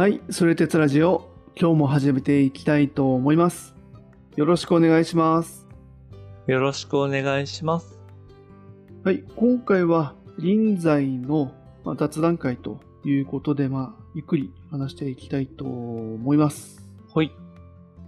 はい、それ鉄ラジオ、今日も始めていきたいと思います。よろしくお願いします。よろしくお願いします。はい、今回は臨在のまあ雑談会ということで、まあ、ゆっくり話していきたいと思います。はい。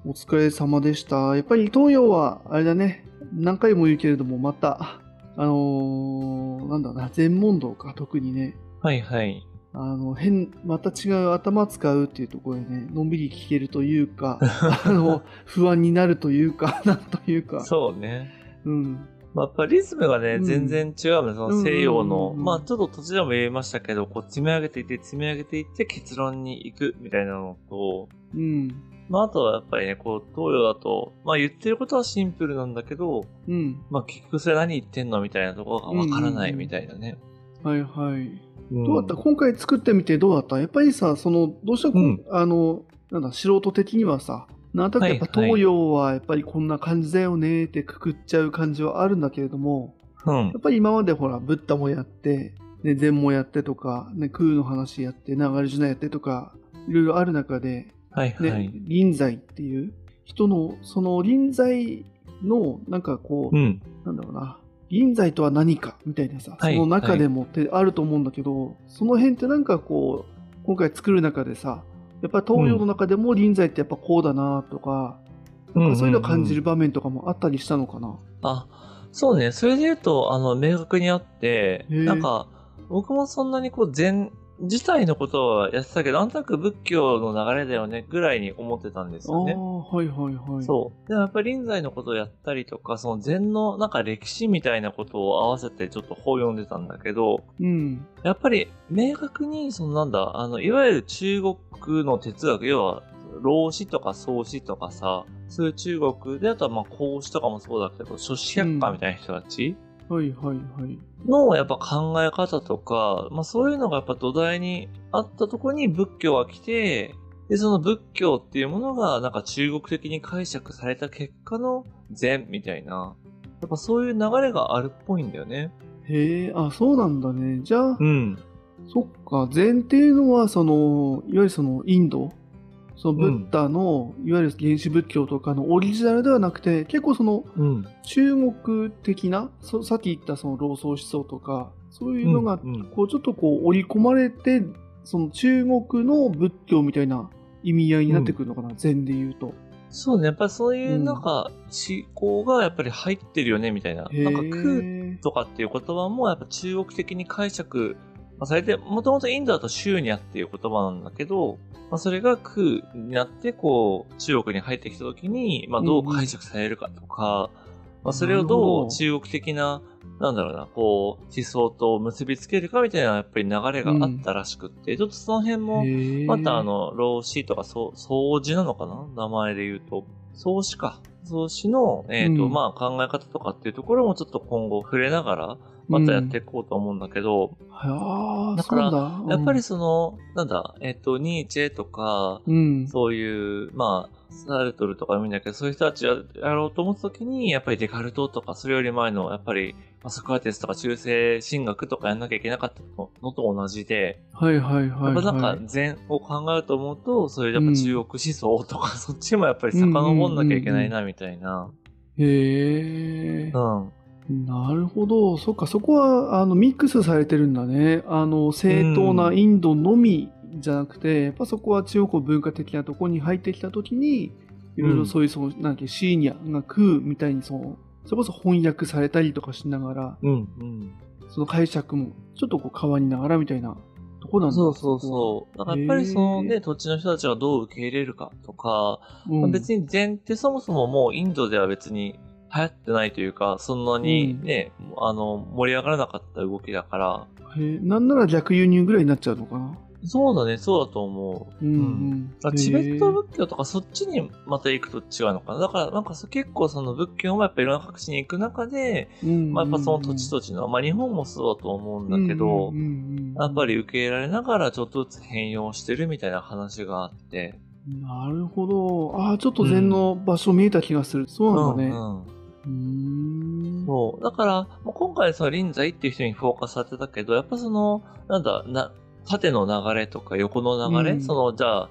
お疲れ様でした。やっぱり東洋は、あれだね、何回も言うけれども、また、あのーなんだな、全問答か、特にね、はいはい。あの、変、また違う頭使うっていうところでね、のんびり聞けるというか、あの、不安になるというか、なんというか、そうね。うん。まあ、やっぱリズムがね、うん全然違うね。その西洋の、うんうんうんうんまあちょっと途中でも言いましたけど、こう積み上げていって積み上げていって結論に行くみたいなのと、うん。まああとはやっぱりね、こう東洋だと、まあ言ってることはシンプルなんだけど、うん。まあ結局それ何言ってんのみたいなところがわからないみたいなね。はいはい。うんどうだった？今回作ってみてどうだった？やっぱりさ、その、どうしてもこう、うんあの、なんだ、素人的にはさ、なんとなくやっぱ東洋はやっぱりこんな感じだよねってくくっちゃう感じはあるんだけれども、うんや。っぱり今までほら、ブッダもやって、ね、禅もやってとか、ね、空の話やって、流れジュナやってとか、いろいろある中で、ね、はいはい。臨在っていう人の、その臨在の、なんかこう、うん。なんだろうな、臨在とは何かみたいなさ、はいその中でもってあると思うんだけど、その辺ってなんかこう、今回作る中でさ、やっぱり東洋の中でも臨在ってやっぱこうだなとか、なんかそういうのを感じる場面とかもあったりしたのかな？あ、そうね。それで言うと、あの、明確にあって、なんか、僕もそんなにこう、禅自体のことはやってたけど、なんとなく仏教の流れだよね、ぐらいに思ってたんですよね。ー、はいはいはい。そう。でもやっぱり臨済のことをやったりとか、その禅のなんか歴史みたいなことを合わせてちょっと本読んでたんだけど、う。うん。やっぱり明確に、そのなんだ、あの、いわゆる中国の哲学、要は、老子とか創子とかさ、そういう中国で、あとはまあ孔子とかもそうだけど、諸子百科みたいな人たち、はいはいはい。のやっぱ考え方とか、まあそういうのがやっぱ土台にあったところに仏教が来て、で、その仏教っていうものがなんか中国的に解釈された結果の禅みたいな、やっぱそういう流れがあるっぽいんだよね。へえ、あ、そうなんだね。じゃあ、うん。そっか、禅っていうのは、その、いわゆるそのインド、そのブッダの、いわゆる原始仏教とかのオリジナルではなくて、結構そのうん。中国的な、そさっき言ったその老荘思想とか、そういうのが、うんうんこうちょっとこう織り込まれて、その中国の仏教みたいな意味合いになってくるのかな、禅で言うと。そうね、やっぱりそういうなんか思考がやっぱり入ってるよね、みたいな。へなんか空え。とかっていう言葉もやっぱ中国的に解釈、まあ、されて、もともとインドだとシューニャっていう言葉なんだけど、まあ、それが空になって、こう、中国に入ってきた時に、まあ、どう解釈されるかとか、まあ、それをどどう中国的な、なんだろうな、こう、思想と結びつけるかみたいな、やっぱり流れがあったらしくって、ちょっとその辺も、またあ、の、老子とか、そう、掃除なのかな？名前で言うと。創子か。創子の、えっ、と、うん。まあ考え方とかっていうところもちょっと今後触れながら、またやっていこうと思うんだけど、ああ、だからそうんやっぱり、その、なんだ、えっ、と、ニーチェとか、うん。そういう、まあ、サルトルとか見んだけど、そういう人たちややろうと思った時に、やっぱりデカルトとか、それより前の、やっぱり、まあソクラテスとか中世神学とかやんなきゃいけなかったのと同じで、はいはいはい、はい。やっぱなんか禅を考えると思うと、そういうやっぱ中国思想とか、そっちもやっぱり遡んなきゃいけないな、みたいな。へえう。ん。なるほど。そっか、そこは、あの、ミックスされてるんだね。あの、正当なインドのみじゃなくて、やっぱそこは中国文化的なところに入ってきたときに、いろいろそういう、その、なんだっけ、シーニャが空みたいに、その、それこそ翻訳されたりとかしながら、うん、うん。その解釈もちょっとこう変わりながらみたいなとこなんだそうそうそう。だからやっぱりそのへね、土地の人たちがどう受け入れるかとか、う。まあ別に禅ってそもそももうインドでは別に流行ってないというか、そんなにね、あの、盛り上がらなかった動きだから、へえなんなら逆輸入ぐらいになっちゃうのかな？そうだね、そうだと思う。うん、ううんチベット仏教とかそっちにまた行くと違うのかな。だからなんかそ結構その仏教もやっぱいろんな各地に行く中で、うんまあやっぱその土地土地の、まあ日本もそうだと思うんだけど、うんうんうんやっぱり受け入れられながらちょっとずつ変容してるみたいな話があって。なるほど。ああ、ちょっと禅の場所見えた気がする。そうなんだね。うんうんうーん。そう。だから、もう今回その臨済っていう人にフォーカスされてたけど、やっぱその、なんだ、な、縦の流れとか横の流れ、うんその、じゃあ、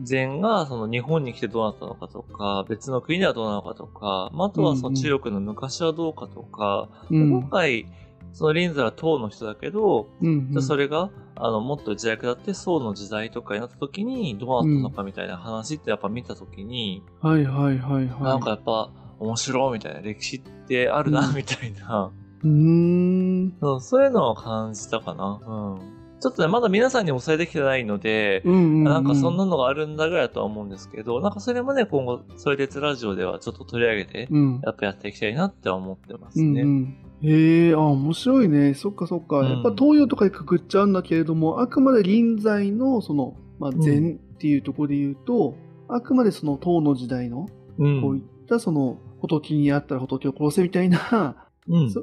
禅がその日本に来てどうなったのかとか、別の国ではどうなのかとか、まあ、あとはその中国の昔はどうかとか、うん今回、そのリンザは唐の人だけど、うんじゃあそれが、あの、もっと時代下って宋の時代とかになった時にどうなったのかみたいな話ってやっぱ見た時に、はいはいはいはい。なんかやっぱ面白いみたいな歴史ってあるな、うんみたいな、うーん。そうそういうのを感じたかな。うん。ちょっとね、まだ皆さんにお伝えできてないので、うんうんうん。なんかそんなのがあるんだぐらいだとは思うんですけど、なんかそれもね、今後、それ鉄ラジオではちょっと取り上げて、うん。やっぱやっていきたいなって思ってますうんね。うん。へえ、あ、面白いね。そっかそっか。うんやっぱ東洋とかにくくっちゃうんだけれども、あくまで臨在の、その、まあ、ん禅っていうところで言うと、あくまでその唐の時代の、うん。こういったその、仏にあったら仏を殺せみたいな、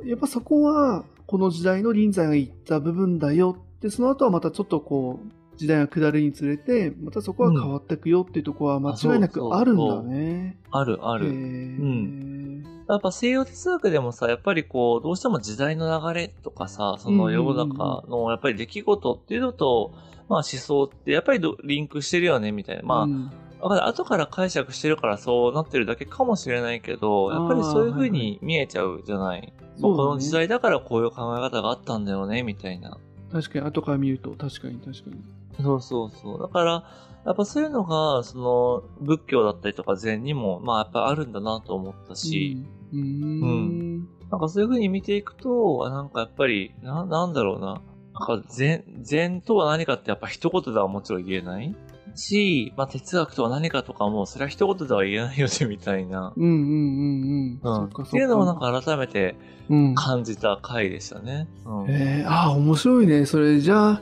やっぱそこは、この時代の臨在が言った部分だよって、その後はまたちょっとこう、時代が下るにつれて、またそこは変わっていくよっていうところは間違いなくあるんだね。あるあへる。ーやっぱ西洋哲学でもさ、やっぱりこう、どうしても時代の流れとかさ、その世の中のやっぱり出来事っていうのと、まあ思想ってやっぱりどリンクしてるよね、みたいな。まあ、うんわか後から解釈してるからそうなってるだけかもしれないけど、やっぱりそういう風に見えちゃうじゃない。そうだねこの時代だからこういう考え方があったんだよね、みたいな。確かに、後から見ると、確かに確かに。そうそうそう。だから、やっぱそういうのが、その、仏教だったりとか禅にも、まあやっぱあるんだなと思ったし、うん、うーん。なんかそういう風に見ていくと、あなんかやっぱり、な、なんだろうな。なんか禅、禅とは何かってやっぱ一言ではもちろん言えないし、まあ哲学とは何かとかも、それは一言では言えないよね、みたいな。うんうんうんうん。うん。そっていうのをなんか改めてうん。感じた回でしたね。うん。えー、ああ、面白いね。それじゃあ、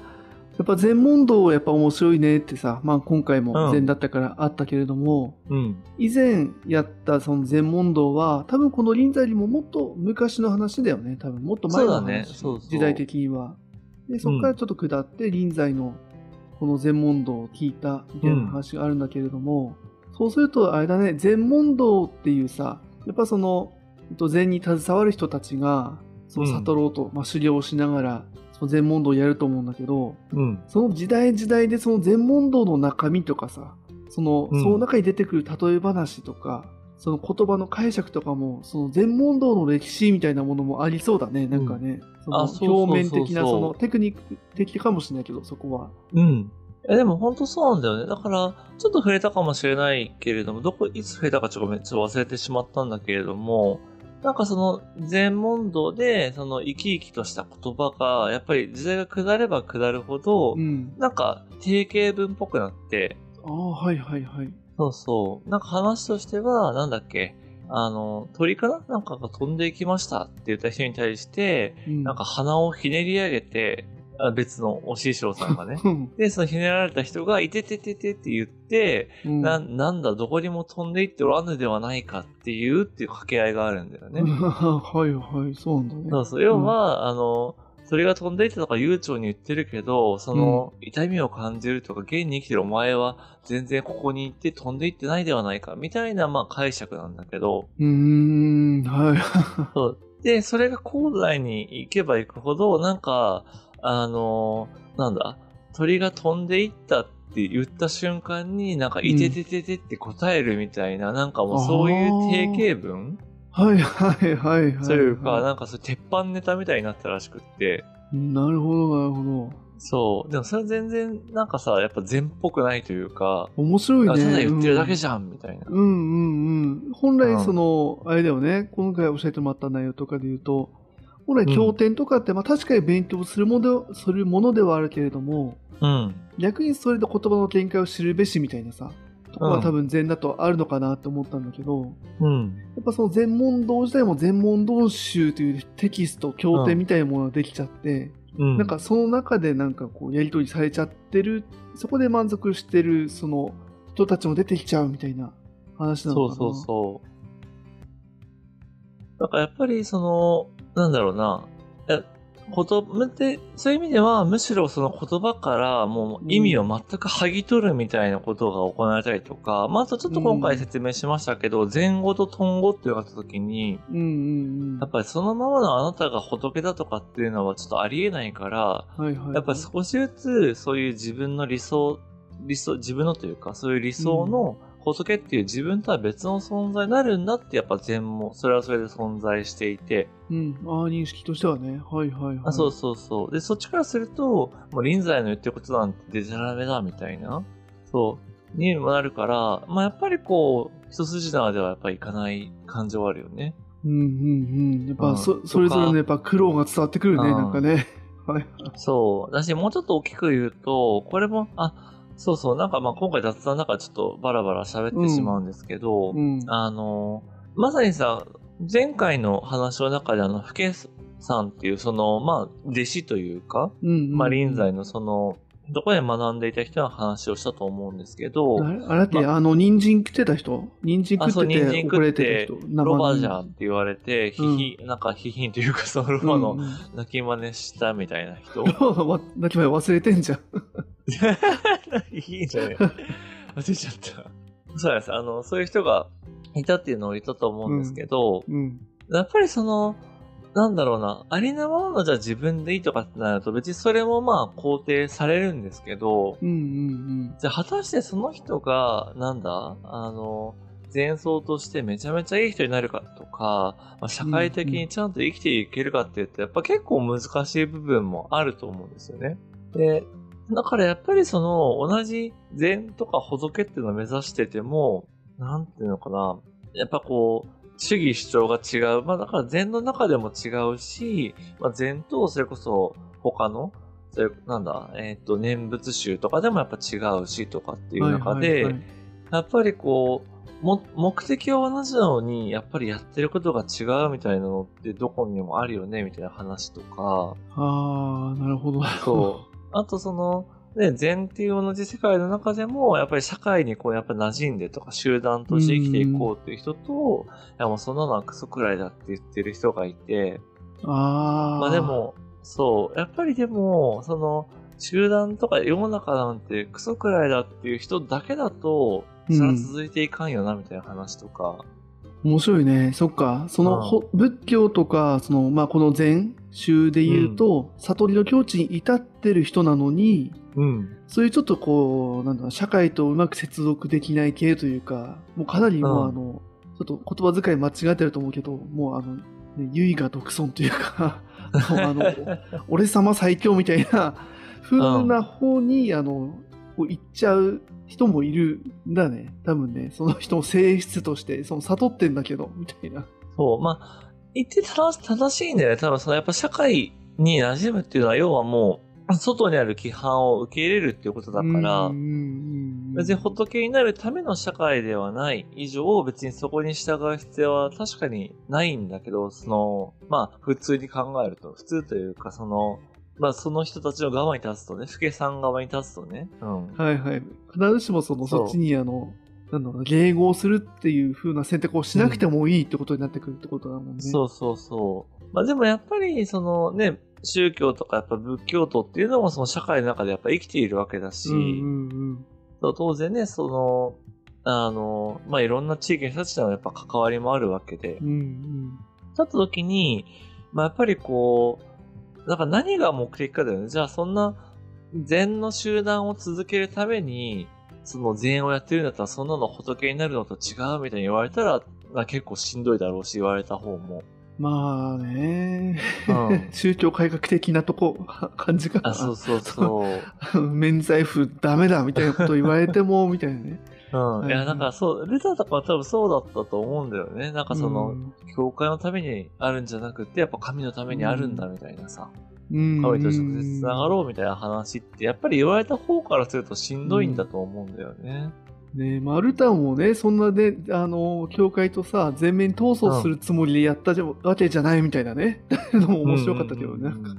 やっぱ禅問答やっぱ面白いねってさ、まあ今回も禅だったからあったけれども、うん。以前やったその禅問答は、多分この臨在よりももっと昔の話だよね。多分もっと前の話。そうだねそうそう時代的には。で、そこからちょっと下って臨在のこの禅問答を聞いたみたいな話があるんだけれども、そうするとあれだね、禅問答っていうさ、やっぱその、えっと禅に携わる人たちが、その悟ろうと、まあ、修行をしながら、その禅問答をやると思うんだけど、うん。その時代時代でその禅問答の中身とかさ、その、うんその中に出てくる例え話とか、その言葉の解釈とかも、その禅問答の歴史みたいなものもありそうだね、なんかね。その表面的な、そのテクニック的かもしれないけど、そこは。うん。え、でも本当そうなんだよね。だから、ちょっと触れたかもしれないけれども、どこ、いつ触れたかちょっとごめん、ちょっと忘れてしまったんだけれども、なんかその、全問答で、その生き生きとした言葉が、やっぱり時代が下れば下るほど、うん。なんか定型文っぽくなって、ああ、はいはいはい。そうそう。なんか話としては、なんだっけ、あの、鳥かな？なんかが飛んでいきましたって言った人に対して、うん、なんか鼻をひねり上げて、あ別のお師匠さんがね。うん、で、そのひねられた人が、いててててって言って、うん、な、なんだ、どこにも飛んでいっておらぬではないかっていうっていう掛け合いがあるんだよね。はいはい、そうなんだね。そうそう。要は、あの、鳥が飛んでいってとか悠長に言ってるけど、その、痛みを感じるとか、現に生きてるお前は全然ここに行って飛んでいってないではないか、みたいな、まあ解釈なんだけど、うーん、はい。そう。で、それが高台に行けば行くほど、なんか、あの、なんだ、鳥が飛んでいったって言った瞬間に、なんか、いててててって答えるみたいな、なんかもうそういう定型文はいはいはいはい。というか、なんかそういう鉄板ネタみたいになったらしくって、なるほどなるほど。そう。でもそれは全然、なんかさ、やっぱ禅っぽくないというか、面白いね。あただ言ってるだけゃじゃん、みたいな。うんうんうん。本来うんその、あれだよね、今回教えてもらった内容とかで言うと、本来経典とかって、まあ確かに勉強するものでするものではあるけれども、うん。逆にそれで言葉の限界を知るべしみたいなさ、とこは多分禅だとあるのかなって思ったんだけど、うん。やっぱその禅問答自体も禅問答集というテキスト、経典みたいなものができちゃって、うん。なんかその中でなんかこうやり取りされちゃってる、そこで満足してるその人たちも出てきちゃうみたいな話なのかな。そうそうそう。だからやっぱりその、なんだろうな、え言葉で、そういう意味では、むしろその言葉からもう意味を全く剥ぎ取るみたいなことが行われたりとか、まあ、あとちょっと今回説明しましたけど、前語と頓語っていうのがあった時に、うんうんうん。やっぱりそのままのあなたが仏だとかっていうのはちょっとありえないから、はいはいはい。やっぱり少しずつそういう自分の理想、理想、自分のというか、そういう理想の仏っていう自分とは別の存在になるんだってやっぱ禅も、それはそれで存在していて、うん。ああ、認識としてはね。はいはいはい。あそうそうそう。で、そっちからすると、もう臨済の言ってることなんてデジャラメだみたいな、そう、にもなるから、まあやっぱりこう、一筋縄ではやっぱりいかない感情はあるよね。うんうんうん。やっうんぱそ、それぞれのやっぱ苦労が伝わってくるね、うんなんかね。はい。そう。だし、もうちょっと大きく言うと、これも、あ、そうそう、なんかまあ今回雑談の中でちょっとバラバラ喋ってしまうんですけど、うん。あの、まさにさ、前回の話の中であの、ふけさんっていう、その、まあ、弟子というか、うんうん。まあ、臨済のその、どこで学んでいた人の話をしたと思うんですけど、あれっけ、まあの、人参食ってた人？人参食ってて人参食っ怒られててる人。、ロバじゃんんって言われて、ひひ、なんか、ひひんというか、そのロバのうんうん泣き真似したみたいな人。ロ バわ泣き前忘れてんじゃん。いいじゃね忘れちゃった。そうです。あの、そういう人がいたっていうのを言ったと思うんですけど、うん。やっぱりその、なんだろうな、ありのままのじゃあ自分でいいとかってなると別にそれもまあ肯定されるんですけど、うんうんじゃあ果たしてその人が、なんだ、あの、前奏としてめちゃめちゃいい人になるかとか、まあ、社会的にちゃんと生きていけるかっていうと、やっぱ結構難しい部分もあると思うんですよね。で、だからやっぱりその、同じ禅とか仏っていうのを目指してても、なんていうのかな、やっぱこう、主義主張が違う。まあだから禅の中でも違うし、まあ禅とそれこそ他の、それなんだ、えっ、と、念仏宗とかでもやっぱ違うしとかってうん。いう中で、はいはいはいやっぱりこう、も、目的は同じなのに、やっぱりやってることが違うみたいなのってどこにもあるよね、みたいな話とか、ああ、なるほど。そう。あとその、ね、禅っていう同じ世界の中でも、やっぱり社会にこう、やっぱ馴染んでとか集団として生きていこうっていう人と、いやもうそんなのはクソくらいだって言ってる人がいて、ああ。まあで、も、そう、やっぱりでも、その、集団とか世の中なんてクソくらいだっていう人だけだと、それは続いていかんよな、みたいな話とか。面白いね。そっか。その、ほ仏教とか、その、まあ、この禅宗で言うと、悟りの境地に至ってる人なのに、うん。そういうちょっとこう、なんだ、社会とうまく接続できない系というか、もうかなりもう、うんあの、ちょっと言葉遣い間違ってると思うけど、もうあの、ね、唯我独尊というか、もうあの、俺様最強みたいな風な方に、あの、こう行っちゃう人もいるんだね。多分ね、その人の性質として、その悟ってんだけど、みたいな。そう、まあ、言って正し正しいんだよね。多分そのやっぱ社会に馴染むっていうのは、要はもう、外にある規範を受け入れるっていうことだから、別に仏になるための社会ではない以上、別にそこに従う必要は確かにないんだけど、その、まあ、普通に考えると、普通というか、その、まあ、その人たちの側に立つとね、福さん側に立つとね、うん。はいはい。必ずしもその、そっちにあの、なんだろうな、迎合するっていう風な選択をしなくてもいいってことになってくるってことだもんね。そうそうそう。まあでもやっぱり、そのね、宗教とかやっぱ仏教徒っていうのもその社会の中でやっぱ生きているわけだし、うんうんうん。そう当然ね、その、あの、まあいろんな地域の人たちとのやっぱ関わりもあるわけで、うんうん。だった時に、まあやっぱりこう、なんか何が目的かだよね。じゃあそんな禅の集団を続けるために、その禅をやってるんだったらそんなの仏になるのと違うみたいに言われたら、まあ、結構しんどいだろうし言われた方も。まあね、うん 宗教改革的なとこ、感じかな。あ、そうそうそう。免罪符ダメだみたいなこと言われても、みたいなね。うん。いや、なんかそう、ルターとかは多分そうだったと思うんだよね。なんかその、教会のためにあるんじゃなくて、やっぱ神のためにあるんだみたいなさ、うん、神と直接つながろうみたいな話って、やっぱり言われた方からするとしんどいんだと思うんだよね。ねまあ、ルターもね、そんなね、あの、教会とさ、全面闘争するつもりでやったじゃわけじゃないみたいなね、のも面白かったけどね。うんうんうん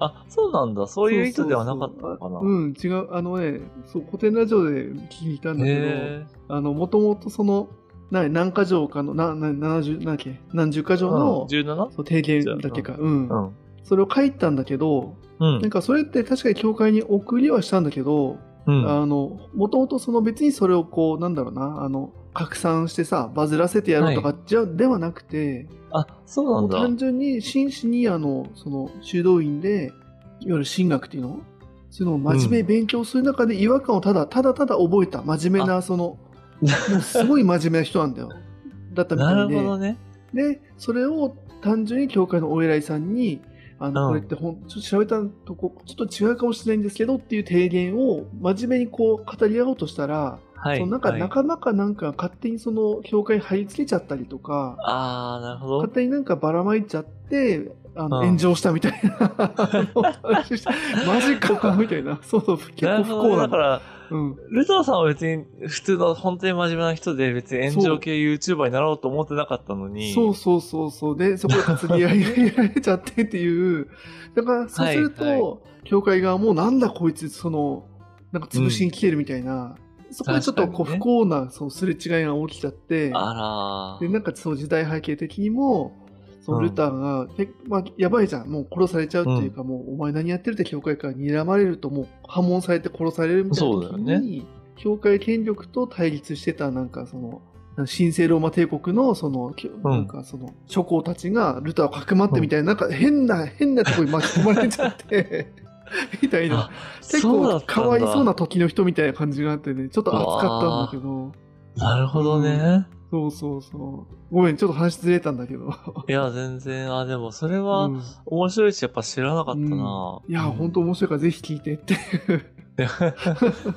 あ、そうなんだ。そういう意図ではなかったのかな。うん、違う。あのね、そう、古典ラジオで聞いたんだけへど、あの、もともとその、な何箇条かの、な、な、70、なんだっけ、何十箇条ー。うんの、17? そう提言だっけか、うん。うん。それを書いたんだけど、うんなん。かそれって確かに教会に送りはしたんだけど、うん。あの、もともとその別にそれをこう、なんだろうな、あの、拡散してさ、バズらせてやろうとか、じゃ、ではなくて、あ、そうなんだ。単純に真摯にあのその修道院でいわゆる神学っていうのそういうのを真面目に勉強する中で違和感をただただただ覚えた真面目なそのもうすごい真面目な人なんだよだったみなたいでるほどね。でそれを単純に教会のお偉いさんにあの、うんこれってほんちょっと調べたとこちょっと違うかもしれないんですけどっていう提言を真面目にこう語り合おうとしたら、はい。そのなんかはい仲間かなんか勝手にその教会に貼り付けちゃったりとか、ああ、なるほど勝。手になんかばらまいちゃって、あのうん炎上したみたいな マジかみたいな。そうそう、結構不。幸なの。だから、うん。ルトワさんは別に普通の本当に真面目な人で別に炎上系 YouTuber になろうと思ってなかったのに。そうそうそうそう。で、そこで担ぎ合いが入れちゃってっていう。だから、そうすると、はいは教会側もなんだこいつ、その、なんか潰しに来てるみたいな。そこでちょっとこう不幸な、そのすれ違いが起きちゃって。あらで、なんかその時代背景的にも、そのルターが、けまあ、やばいじゃん。もう殺されちゃうっていうか、もうお前何やってるって教会から睨まれるともう破門されて殺されるみたいな時に、教会権力と対立してたなんかその、神聖ローマ帝国のその、なんかその諸侯たちがルターをかくまってみたいな、なんか変な、変なところに巻き込まれちゃって、みたいな。あ。結構かわいそうな時の人みたいな感じがあってね、ちょっと熱かったんだけど、なるほどね。そうそうそう。ごめん、ちょっと話ずれたんだけど。いや、全然、あ、でもそれうはん面白いし、やっぱ知らなかったな。いや、本当面白いからぜひ聞いてって。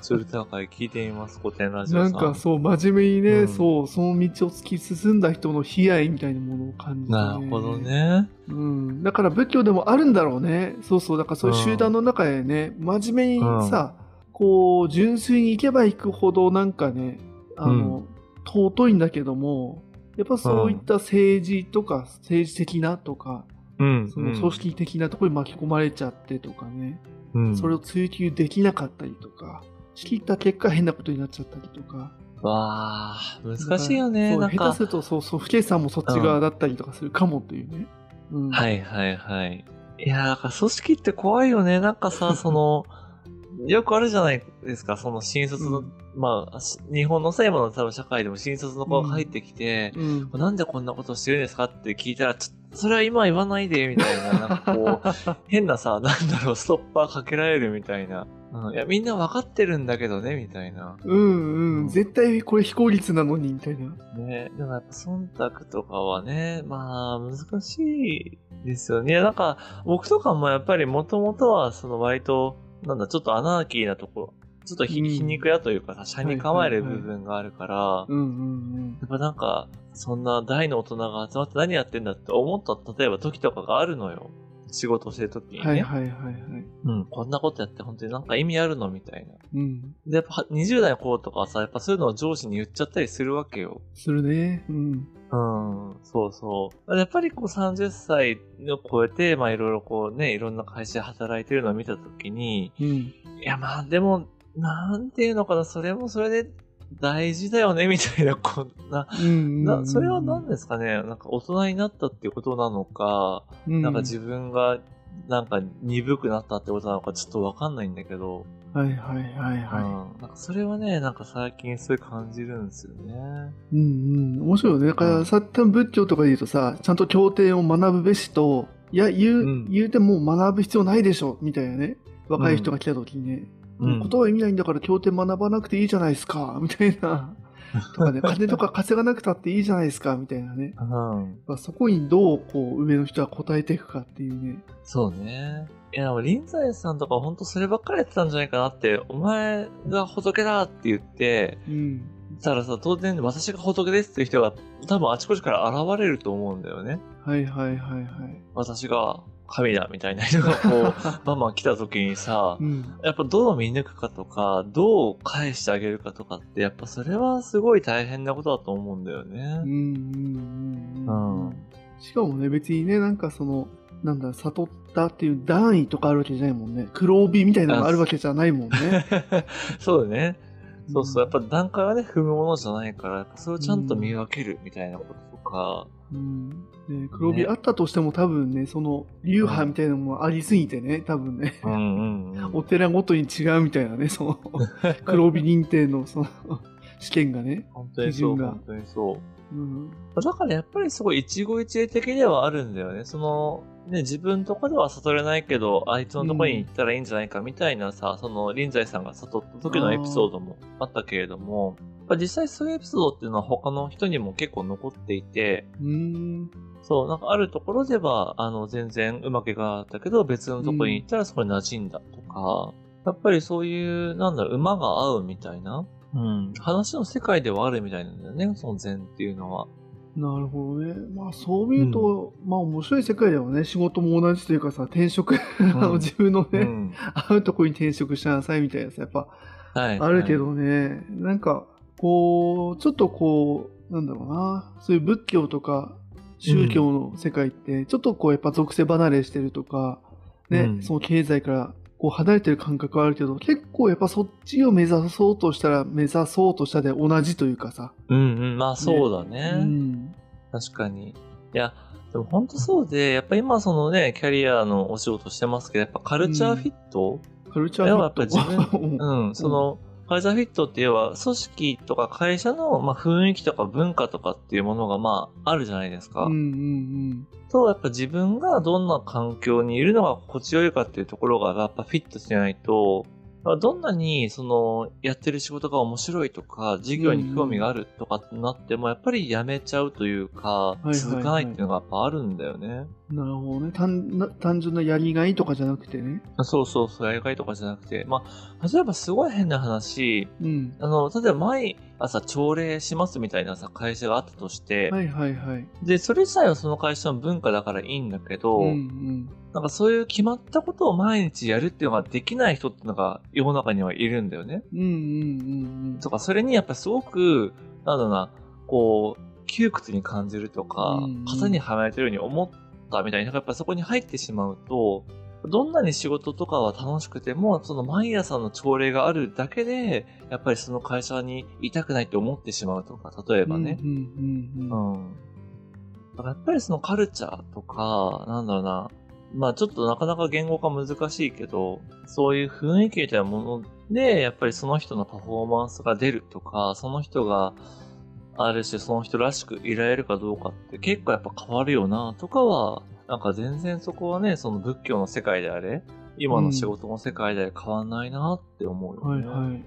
ちょっと高い聞いてみます、古典ラジオさ。なんんかそう、真面目にね、うんそう、その道を突き進んだ人の悲哀みたいなものを感じて、なるほど。ね。うん。だから仏教でもあるんだろうね。そうそう。だからそういう集団の中でね、真面目にさ、こう、純粋に行けば行くほどなんかね、あの、尊いんだけども、やっぱそういった政治とか、政治的なとか、うん。その組織的なところに巻き込まれちゃってとかね、うん、それを追求できなかったりとか、仕切った結果変なことになっちゃったりとか。わあ、難しいよね。なんか下手す。ると、そう、そう、不敬さんもそっち側だったりとかするかもっていうね。うん。はいはいはい。いや、なんか組織って怖いよね。なんかさ、その、よくあるじゃないですか、その新卒の、うんまあ、し日本のさ、今の多分社会でも新卒の子が入ってきて、うん。なんでこんなことしてるんですかって聞いたら、ちょそれは今言わないで、みたいな、なんかこう、変なさ、なんだろう、ストッパーかけられるみたいな。うん、いや、みんなわかってるんだけどね、みたいな。うんうん。絶対これ非効率なのに、みたいな。ね、でもやっぱ忖度とかはね、まあ難しいですよね。いやなんか僕とかもやっぱりもともとはその割と、なんだ、ちょっとアナーキーなところ、ちょっと皮肉屋というかさ、車に構える部分があるから、うんうんやっぱなんか、そんな大の大人が集まって何やってんだって思った、例えば時とかがあるのよ。仕事してる時にうん。ね。はいはいはいはい。うん、こんなことやって本当になんか意味あるのみたいな。うん。で、やっぱ20代の頃とかはさ、やっぱそういうのを上司に言っちゃったりするわけよ。するね。うん。うん、そうそう。やっぱりこう30歳を超えて、まあいろいろこうね、いろんな会社で働いてるのを見たときに、うん。いやまあでも、なんていうのかな、それもそれで大事だよね、みたいな、こんな、それは何ですかね、なんか大人になったっていうことなのか、うんなんか自分がなんか鈍くなったってことなのかちょっとわかんないんだけど、はいはいはいはうん、なんかそれはね、なんか最近すごい感じるんですよね。い。うんうん。面白いよね。だからさ、多分仏教とかで言うとさ、ちゃんと経典を学ぶべしと、いや、言う、うん言うてもう学ぶ必要ないでしょ、みたいなね。若い人が来た時にね。うんことは意味ないんだから経典学ばなくていいじゃないですか、みたいな。とかね、金とか稼がなくたっていいじゃないですか、みたいなね。うん。まあそこにどう、こう、上の人は答えていくかっていうね。そうね。いや、でも臨済さんとか本当そればっかりやってたんじゃないかなって、お前が仏だって言って、うん。たらさ、当然私が仏ですっていう人が多分あちこちから現れると思うんだよね。はいはいはいはい。私が神だみたいな人がこう、バンバン来た時にさう、ん。やっぱどう見抜くかとか、どう返してあげるかとかって、やっぱそれはすごい大変なことだと思うんだよねうん。うんうんうん。うんしかもね、別にね、なんかその、なんだ、悟ったっていう段位とかあるわけじゃないもんね。黒帯みたいなのがあるわけじゃないもんね。そうだね。そうそう。やっぱ段階はね、踏むものじゃないから、それをちゃんと見分けるみたいなこととか、うん。ね、黒帯あったとしても多分ね、その流派みたいなのもありすぎてね、多分ね、うんうんうん。お寺ごとに違うみたいなね、その 黒帯認定のその試験がね。本当にそう、基準が本当にそう。うん。だからやっぱりすごい一期一会的ではあるんだよね。その、ね、自分とかでは悟れないけど、あいつのとこに行ったらいいんじゃないかみたいなさ、その臨済さんが悟った時のエピソードもあったけれども、やっぱ実際そういうエピソードっていうのは他の人にも結構残っていて、うーん。そう、なんかあるところでは、あの、全然うまくいかなかったけど、別のところに行ったらそこに馴染んだとか、やっぱりそういう、なんだろう、馬が合うみたいな、うん、話の世界ではあるみたいなんだよね、その禅っていうのは。なるほどね。まあそう見ると、まあ面白い世界だよね。仕事も同じというかさ、転職、あの自分のね、うん。会うとこに転職しなさいみたいなさ、やっぱはい。あるけどね、なんか、こう、ちょっとこう、なんだろうな、そういう仏教とか宗教の世界って、ちょっとこう、やっぱ属性離れしてるとか、ね、うんその経済からこう離れてる感覚はあるけど、結構やっぱそっちを目指そうとしたら、目指そうとしたで同じというかさ。うんうん、まあそうだね。うん。確かに。いや、でも本当そうで、やっぱ今そのね、キャリアのお仕事してますけど、やっぱカルチャーフィット、カルチャーフィットやっぱ自分 うん、その、カルチャーフィットって要は組織とか会社の、まあ、雰囲気とか文化とかっていうものがまああるじゃないですか。うんうんと、やっぱ自分がどんな環境にいるのが心地よいかっていうところがやっぱフィットしないと、どんなにそのやってる仕事が面白いとか、事業に興味があるとかってなっても、やっぱりやめちゃうというか続かないっていうのがやっぱあるんだよね。うん。なるほどね。単な単純なやりがいとかじゃなくてね。そうそうそう、やりがいとかじゃなくて、まあ、例えばすごい変な話、うん。あの、例えば毎朝朝礼しますみたいなさ、会社があったとして、はいはいはい。で、それ自体はその会社の文化だからいいんだけど、うんうん。なんかそういう決まったことを毎日やるっていうのができない人っていうのが世の中にはいるんだよね。うんうんうんとか、それにやっぱすごく、なんだろうな、こう、窮屈に感じるとかうんうん、型にはまれてるように思ったみたいな、なんかやっぱそこに入ってしまうと、どんなに仕事とかは楽しくても、その毎朝の朝礼があるだけで、やっぱりその会社にいたくないって思ってしまうとか、例えうん。ばね。うんうんうん。うん。だからやっぱりそのカルチャーとか、なんだろうな、まあちょっとなかなか言語化難しいけど、そういう雰囲気みたいなもので、やっぱりその人のパフォーマンスが出るとか、その人がある種その人らしくいられるかどうかって結構やっぱ変わるよなとかは、なんか全然そこはね、その仏教の世界であれ、今の仕事の世界で変わんないなって思うよね。はいはい。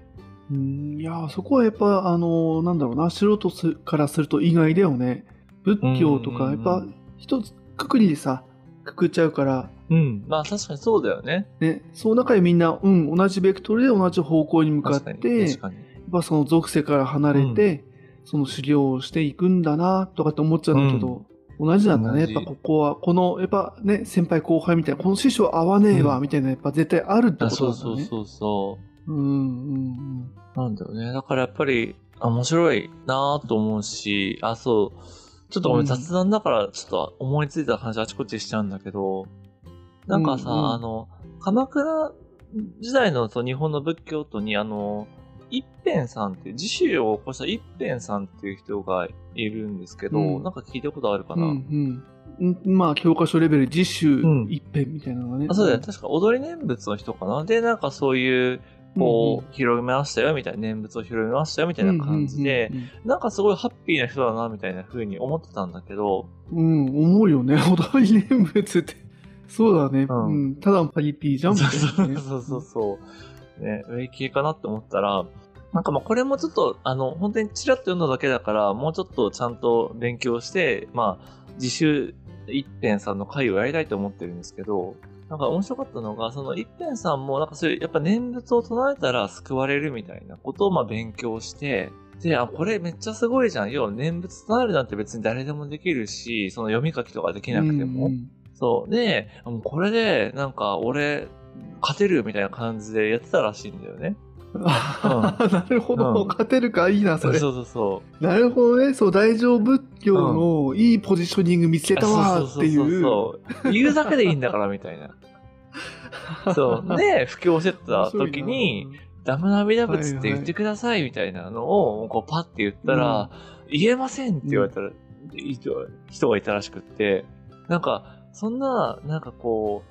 うん、いや、そこはやっぱ、あの、なんだろうな、素人すからすると意外だよね。仏教とか、うんうんうんやっぱ、一つ、くくりでさ、くくっちゃうから、うん。まあ確かにそうだよね。ね、その中でみんな、うん、同じベクトルで同じ方向に向かっ。て、確かに。やっぱその属性から離れて、その修行をしていくんだな、とかって思っちゃうんだけど、同じなんだね。やっぱここは、この、やっぱね、先輩後輩みたいな、この師匠合わねえわ、うんみたいな、やっぱ絶対あるってあことだね。そうそうそう。うんうんなんだよね。だからやっぱり、あ面白いなぁと思うし、あ、そう。ちょっとごめうんん、雑談だから、ちょっと思いついた話あちこちしちゃうんだけど、なんかさ、うんうんあの、鎌倉時代のそう日本の仏教徒に、あの、一辺さんっていう、自宗を起こした一辺さんっていう人がいるんですけど、うんなんか聞いたことあるかうん。な、うんうん。んまあ、教科書レベル、自習うん一辺みたいなのがね。あそうだよ、確か踊り念仏の人かな？で、なんかそういう、こう、広めましたよ、みたいな、念仏を広めましたよ、みたいな感じで、なんかすごいハッピーな人だな、みたいな風に思ってたんだけど、うん、うん、思うよね。踊り念仏って。そうだね。ううんん。ただのパリピーじゃん、みたいなね。そうそうそう。ね、上系かなって思ったら、なんかまあこれもちょっと、あの、本当にチラッと読んだだけだから、もうちょっとちゃんと勉強して、まあ、自習一辺さんの会をやりたいと思ってるんですけど、なんか面白かったのが、その一辺さんも、なんかそういう、やっぱ念仏を唱えたら救われるみたいなことをまあ勉強して、で、あ、これめっちゃすごいじゃん。要は念仏唱えるなんて別に誰でもできるし、その読み書きとかできなくても。うんそう。で、もうこれで、なんか、俺、勝てるみたいな感じでやってたらしいんだよね。あーなるほど、うん勝てるか、いいな、それ。そうそうそう。なるほどね。そう、大乗仏教のいいポジショニング見つけたわーっていう。そうそうそうそう。言うだけでいいんだから、みたいな。そう。で、布教してた時に、ダムナビダ仏って言ってくださいみたいなのを、こうパッて言ったら、言えませんって言われたら、人人がいたらしくって、なんか、そんな、なんかこう、な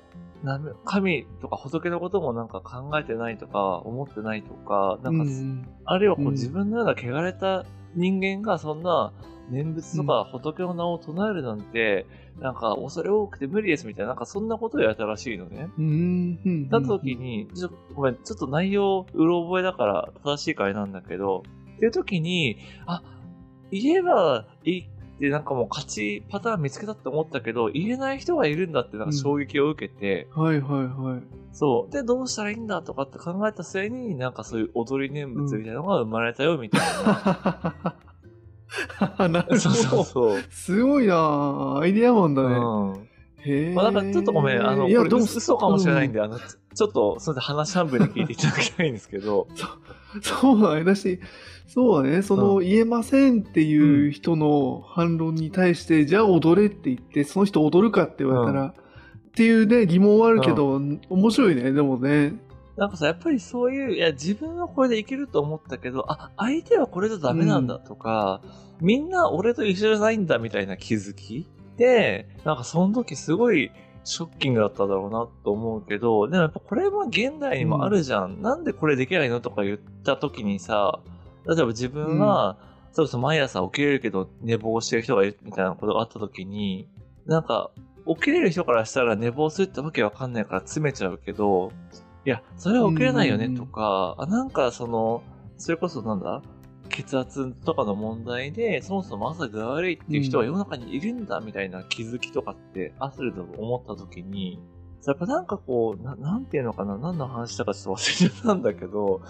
神とか仏のこともなんか考えてないとか、思ってないとか、なんか、うんあるいはこううん。自分のような汚れた人間がそんな念仏とか仏の名を唱えるなんて、なんか恐れ多くて無理ですみたいな、なんかそんなことをやったらしいのね。うんうんだった時に、ちょごめん、ちょっと内容、うろ覚えだから正しいかあれなんだけど、っていう時に、あ、言えばいいってなんかもう勝ちパターン見つけたって思ったけど、言えない人がいるんだってなんか衝撃を受けて、はいはいはい。そう。で、どうしたらいいんだとかって考えた末に、なんかそういう踊り念仏みたいなのが生まれたよみたいな るな。そうそうほど。そう。すごいなアイデアマンだね。うん。へえ。まあ、なんかちょっとごめん、あの、いや、これ嘘かもしれないんで、あの、ちちょっと、それで話半分に聞いていただきたいんですけど、そうだね。だし、そうだね。その、言えませんっていう人の反論に対して、じゃあ踊れって言って、その人踊るかって言われたら、っていうね、疑問はあるけど、面白いね、でもね。なんかさ、やっぱりそういう、いや、自分はこれでいけると思ったけど、あ、相手はこれじゃダメなんだとか、みんな俺と一緒じゃないんだみたいな気づきで、なんかその時すごいショッキングだっただろうなと思うけど、でもやっぱこれも現代にもあるじゃん。なんでこれできないのとか言った時にさ、例えば自分は、そうそう毎朝起きれるけど寝坊してる人がいるみたいなことがあった時に、なんか、起きれる人からしたら寝坊するってわけわかんないから詰めちゃうけど、いや、それは起きれないよねとか、あなんかその、それこそなんだ？血圧とかの問題で、そもそも朝が悪いっていう人は世の中にいるんだみたいな気づきとかって、アスルと思った時に、やっぱなんかこう、ななんていうのかな、何の話したかちょっと忘れちゃったんだけど、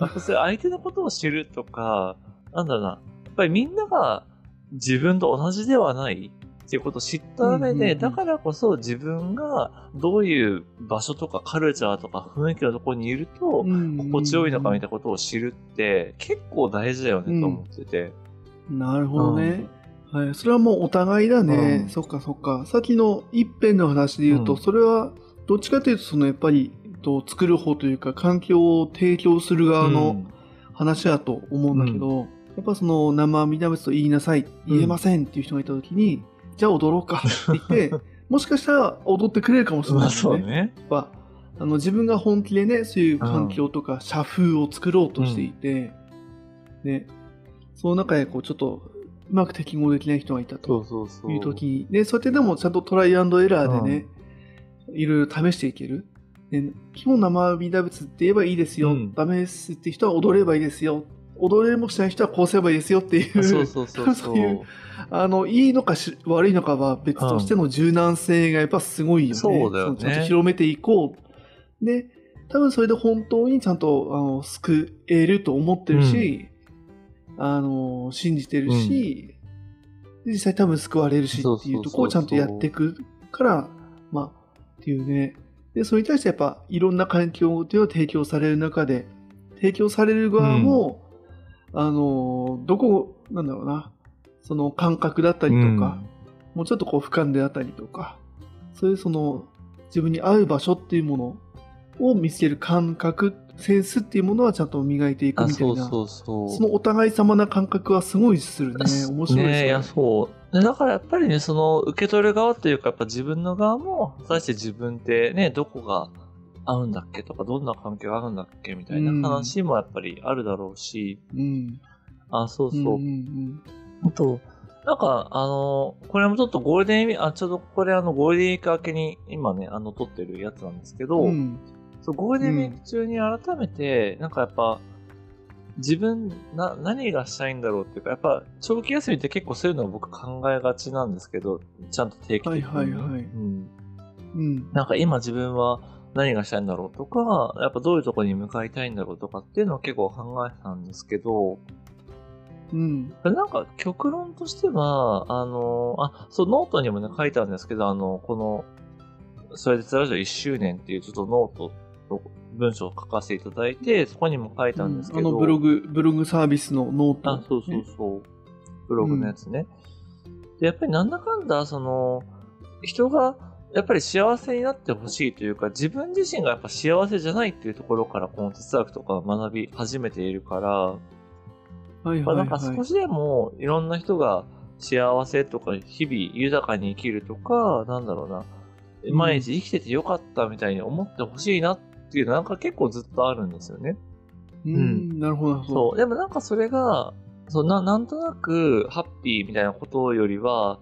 やっぱそれ相手のことを知るとか、なんだろうな、やっぱりみんなが自分と同じではないっていうことを知った上で、うんうんうん。だからこそ自分がどういう場所とかカルチャーとか雰囲気のところにいると、心地よいのかみたいなことを知るって結構大事だよねと思ってて。なるほどね。はい、それはもうお互いだね。うん。そっかそっか。さっきの一辺の話で言うと、うん。それはどっちかというと、そのやっぱり、と作る方というか、環境を提供する側のうん。話だと思うんだけど、やっぱその生阿弥陀仏と言いなさい、言えませんっていう人がいたときに、じゃあ踊ろうかって言って、もしかしたら踊ってくれるかもしれまあないよね。そうね。やっぱあの自分が本気でね、そういう環境とか社風を作ろうとしていて、ね、その中でこうちょっとうまく適合できない人がいたそとうそうそう。いう時に、で、そうやってでもちゃんとトライアンドエラーでね、いろいろ試していける。で基本生阿弥陀仏って言えばいいですよ、うんダメですって人は踊ればいいですよ、踊れもしない人はこうすればいいですよっていう、そうそうそうそ そういうう。あの、いいのかし悪いのかは別としての柔軟性がやっぱすごいよね。そうだよねのちゃんと広めていこう。で、多分それで本当にちゃんと、あの、救えると思ってるし、あの、信じてるし、で実際多分救われるしっていうところをちゃんとやっていくから、まあ、っていうね。で、それに対してやっぱいろんな環境っていうのを提供される中で、提供される側も、あの、どこ、なんだろうな、その感覚だったりとか、もうちょっとこう俯瞰であったりとか、そういうその自分に合う場所っていうものを見つける感覚、センスっていうものはちゃんと磨いていくみたいな、そうそう。そのお互い様な感覚はすごいするね。面白いですねいや、そう。でだからやっぱりね、その、受け取る側っていうか、やっぱ自分の側も、果たして自分ってね、どこが合うんだっけ？とか、どんな環境が合うんだっけ？みたいな話もやっぱりあるだろうし、うん。あ、そうそう。うんうんあと、なんか、あの、これもちょっとゴールデンウィーク、あ、ちょっとこれあの、ゴールデンウィーク明けに、今ね、あの、撮ってるやつなんですけど、うん。うん。そう、ゴールデンウィーク中に改めて、なんかやっぱ、自分、な、何がしたいんだろうっていうか、やっぱ、長期休みって結構そういうのを僕考えがちなんですけど、ちゃんと定期的に。はいはいはいうん。うん。なんか今自分は何がしたいんだろうとか、やっぱどういうところに向かいたいんだろうとかっていうのを結構考えてたんですけど、うん。なんか極論としては、あの、あ、そう、ノートにもね、書いてあるんですけど、あの、この、それでラジオ1周年っていうちょっとノートの文章を書かせていただいて、そこにも書いたんですけど、あのブログ、ブログサービスの note、あ、そうそうそう。ブログのやつね。で、やっぱりなんだかんだ、その、人が、やっぱり幸せになってほしいというか、自分自身がやっぱ幸せじゃないっていうところから、この哲学とか学び始めているから、はいはいはい。まあなんか少しでもいろんな人が幸せとか、日々豊かに生きるとか、なんだろうな、毎日生きててよかったみたいに思ってほしいなっていうのなんか結構ずっとあるんですよね。うん、なるほど、なるほど。そう。でもなんかそれが、そうななんとなくハッピーみたいなことよりは、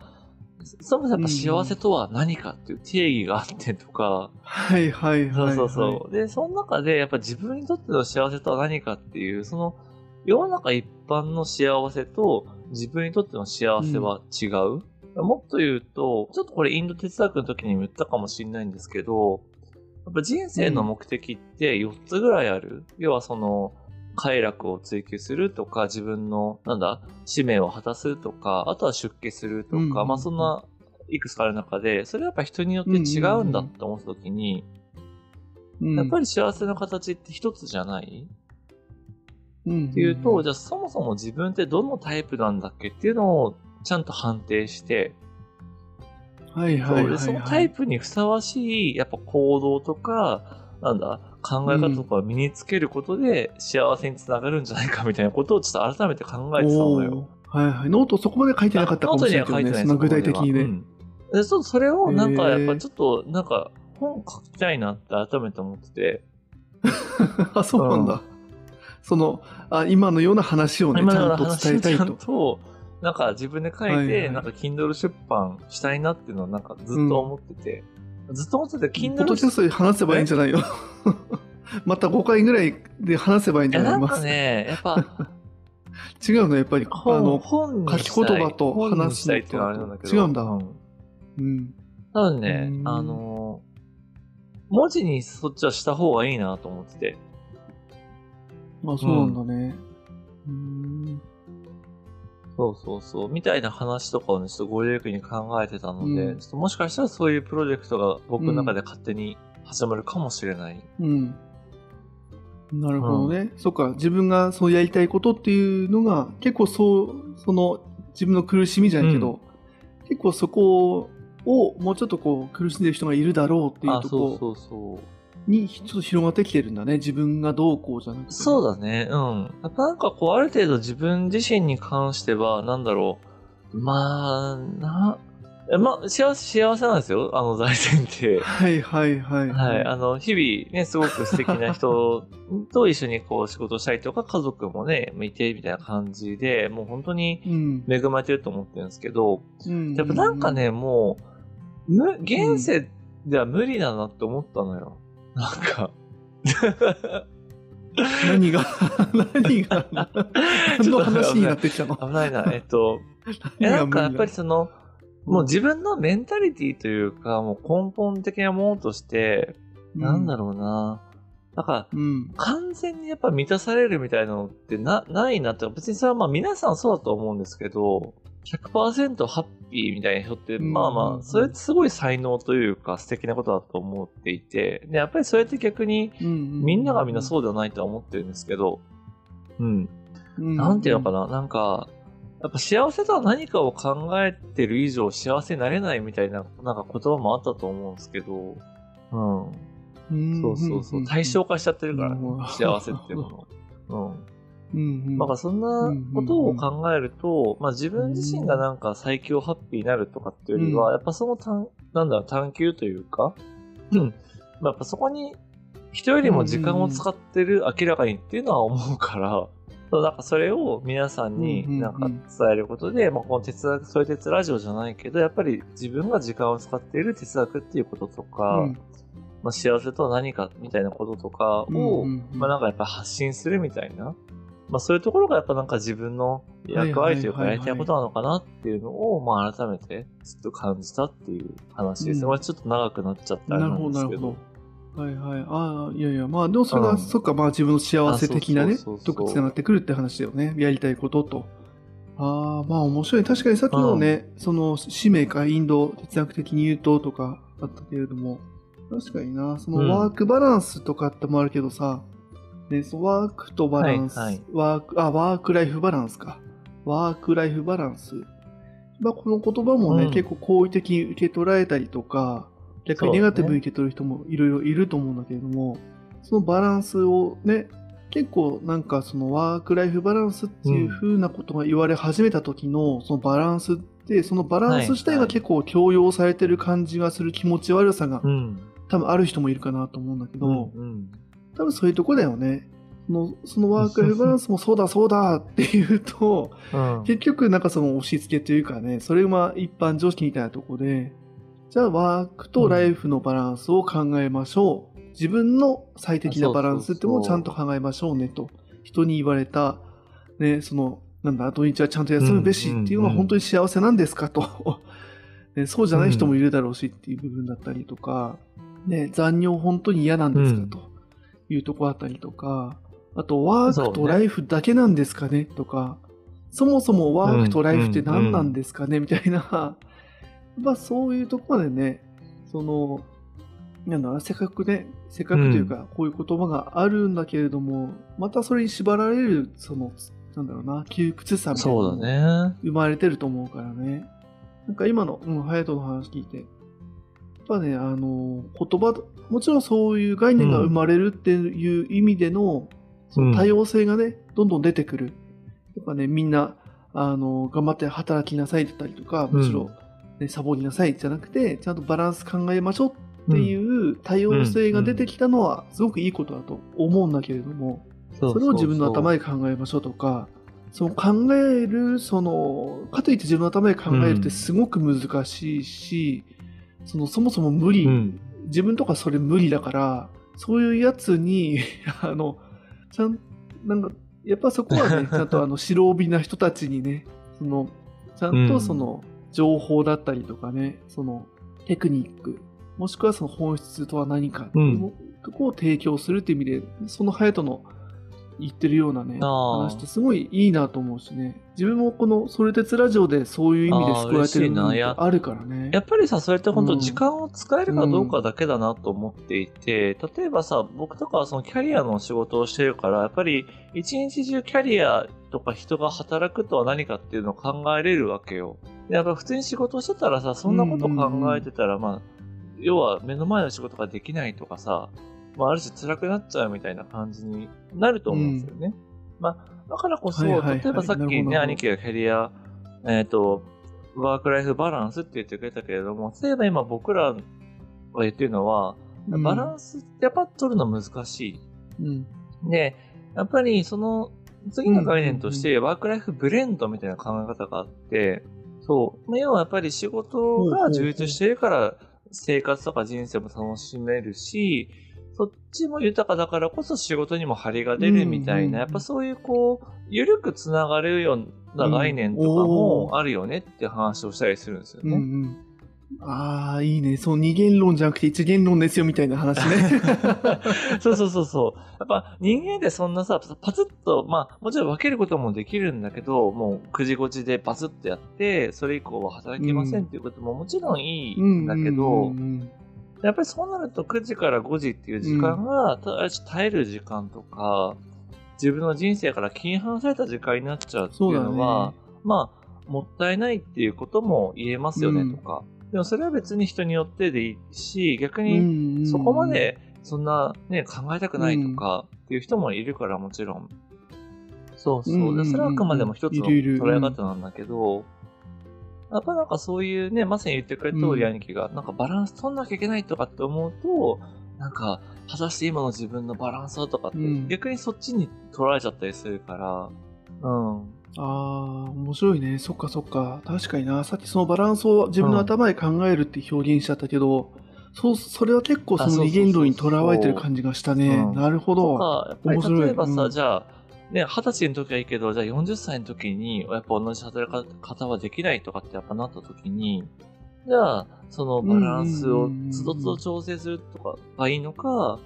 そもそもやっぱ幸せとは何かっていう定義があってとか、はいはいはい、はい。そうそうそう。で、その中でやっぱ自分にとっての幸せとは何かっていう、その世の中一般の幸せと自分にとっての幸せは違う。もっと言うと、ちょっとこれインド哲学の時にも言ったかもしれないんですけど、やっぱ人生の目的って4つぐらいある。要はその、快楽を追求するとか、自分の、なんだ、使命を果たすとか、あとは出家するとか、まあそんな、いくつかある中で、それはやっぱ人によって違うんだって思った時に、うん、やっぱり幸せの形って一つじゃない？りっていうと、じゃあそもそも自分ってどのタイプなんだっけっていうのをちゃんと判定して、はいそはいはい、はい。そのタイプにふさわしいやっぱ行動とか、なんだ、考え方とかを身につけることで幸せにつながるんじゃないかみたいなことをちょっと改めて考えてたのよ。はいはい。ノートそこまで書いてなかったかもしれないけどね。その具体的にね。うんでちょっとそれをなんかやっぱちょっとなんか本書きたいなって改めて思ってて、あ、そうなんだ。そのあ、今のような話をね、ち今のゃんと伝えたいと。と、なんか自分で書いて、はいはいなんか Kindle 出版したいなっていうのをなんかずっと思ってて、ずっと思ってて、ポッ Kindle ドキャストで話せばいいんじゃないよ。また5回ぐらいで話せばいいんじゃないます？かね、やっぱ、違うの、やっぱり。あ本の、書き言葉と話したいってあれなんだけど。違うんだんうん。多分ねう、んあのー文字にそっちはした方がいいなと思ってて。あ、そうなんだね。うん。そうそうそう。みたいな話とかをね、ちょっとご利益に考えてたので、うんちょっともしかしたらそういうプロジェクトが僕の中で勝手に始まるかもしれない。うん。なるほどね。そっか、自分がそうやりたいことっていうのが、結構そう、その、自分の苦しみじゃないけど、結構そこをもうちょっとこう苦しんでる人がいるだろうっていうあ、とこそうそうそう。にちょっと広がってきてるんだね。自分がどうこうじゃなくて。そうだね、うん。やっぱなんかこう、ある程度自分自身に関しては、なんだろう。まあ、な、えまあ、幸せ、幸せなんですよ。あの大前提。はいはいはい。はい。あの、日々ね、すごく素敵な人と一緒にこう仕事したりとか、家族もね、いてみたいな感じで、もう本当にうん。恵まれてると思ってるんですけど、うんやっぱなんか、ね、もう、む、現世では無理だなって思ったのよ。なんか。何が、何が、何の話になってきたの？危ないな。えっと、えなんかやっぱりその、もう自分のメンタリティというか、もう根本的なものとして、なんだろろうな。だから、う。うん。完全にやっぱ満たされるみたいなのってな、ないなって、別にそれはまあ皆さんそうだと思うんですけど、100%ハッピーみたいな人って、うんまあまあ、それってすごい才能というか素敵なことだと思っていて、で、やっぱりそれって逆にみんながみんなうそうではないとは思ってるんですけど、うん。ん。なんていうのかな、なんか、やっぱ幸せとは何かを考えてる以上幸せになれないみたいな、なんか言葉もあったと思うんですけど、うん。うん。そうそうそう。対象化しちゃってるから、幸せっていうもの。うん。うんうん。なんかそんなことを考えると、まあ自分自身がなんか最強ハッピーになるとかっていうよりは、うん。やっぱその探、なんだろう、探求というか、うん。まあやっぱそこに人よりも時間を使ってる明らかにっていうのは思うから、そうなんかそれを皆さんになんか伝えることで、まあこの哲学、そういう哲ラジオじゃないけど、やっぱり自分が時間を使っている哲学っていうこととか、うん。まあ幸せとは何かみたいなこととかを、まあなんかやっぱ発信するみたいな、まあそういうところがやっぱなんか自分の役割というかやりたいことなのかなっていうのを、まあ改めてちょっと感じたっていう話ですね。うんまあちょっと長くなっちゃったあれななるほど、んですけど。なるほど。はいはい。ああ、いやいや、まあ、でもそれが、うんそっか、まあ自分の幸せ的なねとこつながってくるって話だよね。やりたいことと。ああ、まあ面白い。確かにさっきのね、その使命かインド哲学的に言うととかあったけれども、確かにな、そうんのワークバランスとかってもあるけどさ、ね、そのワークとバランス、はいはいワーク、あ、ワークライフバランスか。ワークライフバランス。まあこの言葉もね、うん結構好意的に受け取られたりとか、逆にネガティブに受け取る人もいろいろいると思うんだけれども、そのバランスをね、結構なんかそのワークライフバランスっていう風なことが言われ始めた時のそのバランスってそのバランス自体が結構強要されてる感じがする気持ち悪さがうん。多分ある人もいるかなと思うんだけど、うん。多分そういうとこだよね。そのそのワークライフバランスもそうだそうだっていうと、うん。結局なんかその押し付けというかね、それが一般常識みたいなとこで、じゃあワークとライフのバランスを考えましょう。自分の最適なバランスっていうのをちゃんと考えましょうねと。人に言われた、ね、その、なんだ、土日はちゃんと休むべしっていうのは本当に幸せなんですかと。ね、そうじゃない人もいるだろうしっていう部分だったりとか、ね、残業本当に嫌なんですかうんというとこあったりとか、あとワークとライフだけなんですかね？とか、そもそもワークとライフって何なんですかね？みたいな、まあそういうとこまでね、その、なんだせっかくね、せっかくというか、こういう言葉があるんだけれども、またそれに縛られる、その、なんだろうな、窮屈さみたいなのそうもだね。生まれてると思うからね。なんか今の、うん、隼人の話聞いて、やっぱね、あの、言葉、もちろんそういう概念が生まれるっていう意味での、その多様性がね、どんどん出てくる。やっぱね、みんな、あの、頑張って働きなさいだったりとか、むしろ、ねサボりなさいじゃなくて、ちゃんとバランス考えましょうっていう多様性が出てきたのは、すごくいいことだと思うんだけれども、そそれを自分の頭で。で考えましょうとか、その考える、その、かといって自分の頭で考えるってすごく難しいし、そのそもそも無理、うん。自分とかそれ無理だから、そういうやつに、あの、ちゃん、なんか、やっぱそこはね、ちゃんとあの、白帯な人たちにね、その、ちゃんとその、情報だったりとかね、その、テクニック、もしくはその本質とは何かっていうとこを提供するっていう意味で、その隼人の言ってるようなね、話ってすごいいいなと思うしね。自分もこのソルテツラジオでそういう意味で救われてるのあるからね。やっぱりさ、それって本当うん時間を使えるかどうかだけだなと思っていて、例えばさ、僕とかはそのキャリアの仕事をしてるから、やっぱり一日中キャリアとか人が働くとは何かっていうのを考えれるわけよ。でやっぱ普通に仕事をしてたらさ、そんなこと考えてたら、まあ、要は目の前の仕事ができないとかさ、まあ、ある種辛くなっちゃうみたいな感じになると思うんですよね。まあ、だからこそ、はいはいはい例えばさっきね、兄貴がキャリア、えっ、と、ワークライフバランスって言ってくれたけれども、例えば今僕らが言ってるのは、うんバランスってやっぱ取るの難しうん。い。で、やっぱりその次の概念としてワークライフブレンドみたいな考え方があって、そう。まあ要はやっぱり仕事が充実してるから生活とか人生も楽しめるし、そっちも豊かだからこそ仕事にも張りが出るみたいな、やっぱそういうこう、ゆるくつながるような概念とかもあるよねって話をしたりするんですよね。うんうん。ああ、いいね。そう、二元論じゃなくて一元論ですよみたいな話ね。そうそうそうそう。やっぱ人間ってそんなさ、パツッと、まあもちろん分けることもできるんだけど、もう9時5時でパツッとやって、それ以降は働けませんっていうことももちろんいいんだけど、やっぱりそうなると9時から5時っていう時間が、た耐える時間とか、自分の人生から切り離された時間になっちゃうっていうのは、まあ、もったいないっていうことも言えますよねとか。でもそれは別に人によってでいいし、逆うんにうんうん。そこまでそんなね、考えたくないとかっていう人もいるからもちろん。そうそう。うんうんうん。でそれはあくまでも一つの捉え方なんだけど、やっぱなんかそういうね、まさに言ってくれた通りうん兄貴が、なんかバランス取んなきゃいけないとかって思うと、なんか、果たして今の自分のバランスはとかって、うん逆にそっちに取られちゃったりするから、うん。ああ、面白いね。そっかそっか。確かにな。さっきそのバランスを自分の頭で考えるって表現しちゃったけど、そう、それは結構その二元論にとらわれてる感じがしたね。うんなるほとど。面白い例えばさ、うんじゃあ、ね、二十歳の時はいいけど、じゃあ40歳の時に、やっぱ同じ働き方はできないとかってやっぱなった時に、じゃあ、そのバランスをつどつど調整するとかがいいのか、